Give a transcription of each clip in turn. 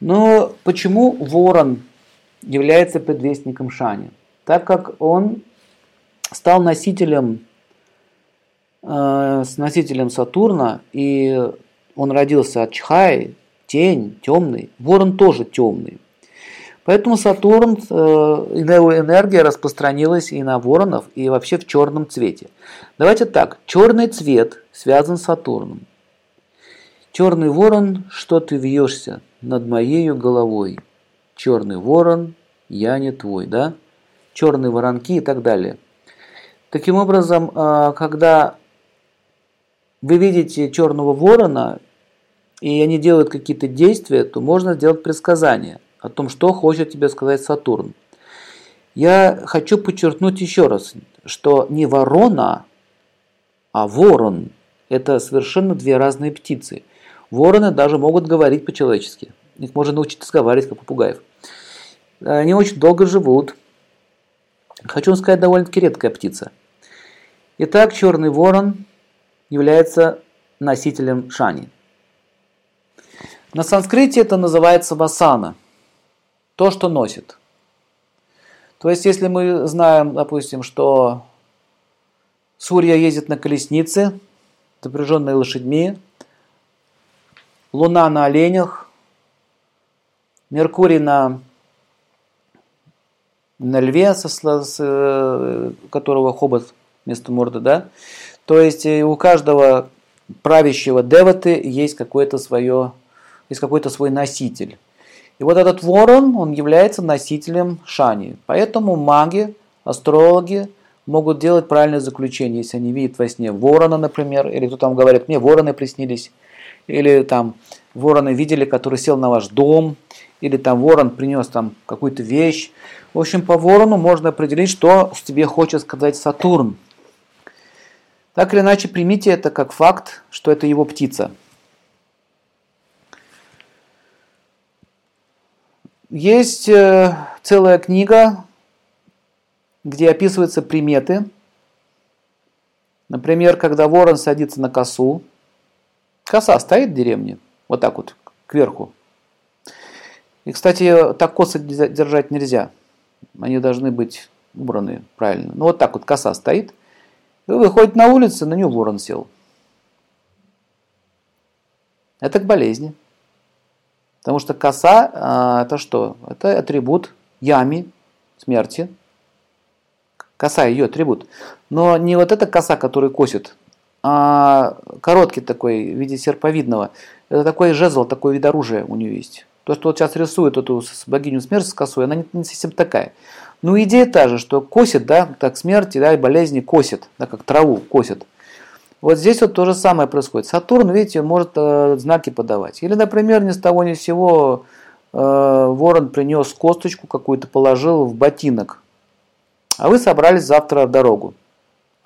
Но почему ворон является предвестником Шани? Так как он стал носителем, э, с носителем Сатурна, и он родился от Чхай, тень, темный. Ворон тоже темный. Поэтому Сатурн, э, его энергия распространилась и на воронов, и вообще в черном цвете. Давайте так, черный цвет связан с Сатурном. Черный ворон, что ты вьешься над моею головой? Черный ворон, я не твой, да? Черные воронки и так далее. Таким образом, э, когда вы видите черного ворона, и они делают какие-то действия, то можно сделать предсказание – о том, что хочет тебе сказать Сатурн. Я хочу подчеркнуть еще раз, что не ворона, а ворон – это совершенно две разные птицы. Вороны даже могут говорить по-человечески. Их можно научить разговаривать, как попугаев. Они очень долго живут. Хочу вам сказать, довольно-таки редкая птица. Итак, черный ворон является носителем шани. На санскрите это называется васана – то, что носит. То есть, если мы знаем, допустим, что Сурья ездит на колеснице, запряженной лошадьми, Луна на оленях, Меркурий на, на льве, со, с, э, которого хобот вместо морды, да? То есть э, у каждого правящего деваты есть какое-то свое, есть какой-то свой носитель. И вот этот ворон, он является носителем шани. Поэтому маги, астрологи могут делать правильное заключение, если они видят во сне ворона, например, или кто там говорит, мне вороны приснились, или там вороны видели, который сел на ваш дом, или там ворон принес там какую-то вещь. В общем, по ворону можно определить, что тебе хочет сказать Сатурн. Так или иначе, примите это как факт, что это его птица – Есть э, целая книга, где описываются приметы. Например, когда ворон садится на косу. Коса стоит в деревне, вот так вот, кверху. И, кстати, так косы держать нельзя. Они должны быть убраны правильно. Ну, вот так вот коса стоит. И вы выходите на улицу, на нее ворон сел. Это к болезни. Потому что коса а, это что? Это атрибут ями, смерти. Коса ее атрибут. Но не вот эта коса, которая косит, а короткий такой, в виде серповидного. Это такой жезл, такой вид оружия у нее есть. То, что вот сейчас рисует эту богиню смерти с косой, она не, не совсем такая. Ну, идея та же, что косит, да, так смерти, да, и болезни косит, да, как траву косит. Вот здесь вот то же самое происходит. Сатурн, видите, может э, знаки подавать. Или, например, ни с того ни с сего э, ворон принес косточку какую-то, положил в ботинок. А вы собрались завтра в дорогу.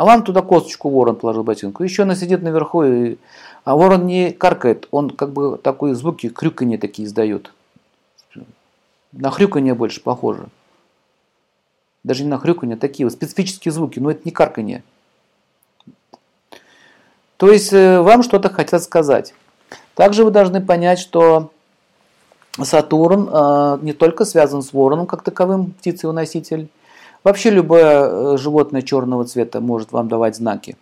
А вам туда косточку ворон положил ботинку. Еще она сидит наверху, и... а ворон не каркает, он как бы такие звуки, крюканье такие издает. На хрюканье больше похоже. Даже не на хрюканье, а такие вот специфические звуки, но это не карканье. То есть э, вам что-то хотят сказать. Также вы должны понять, что Сатурн э, не только связан с вороном как таковым, птицей-уноситель. Вообще любое э, животное черного цвета может вам давать знаки.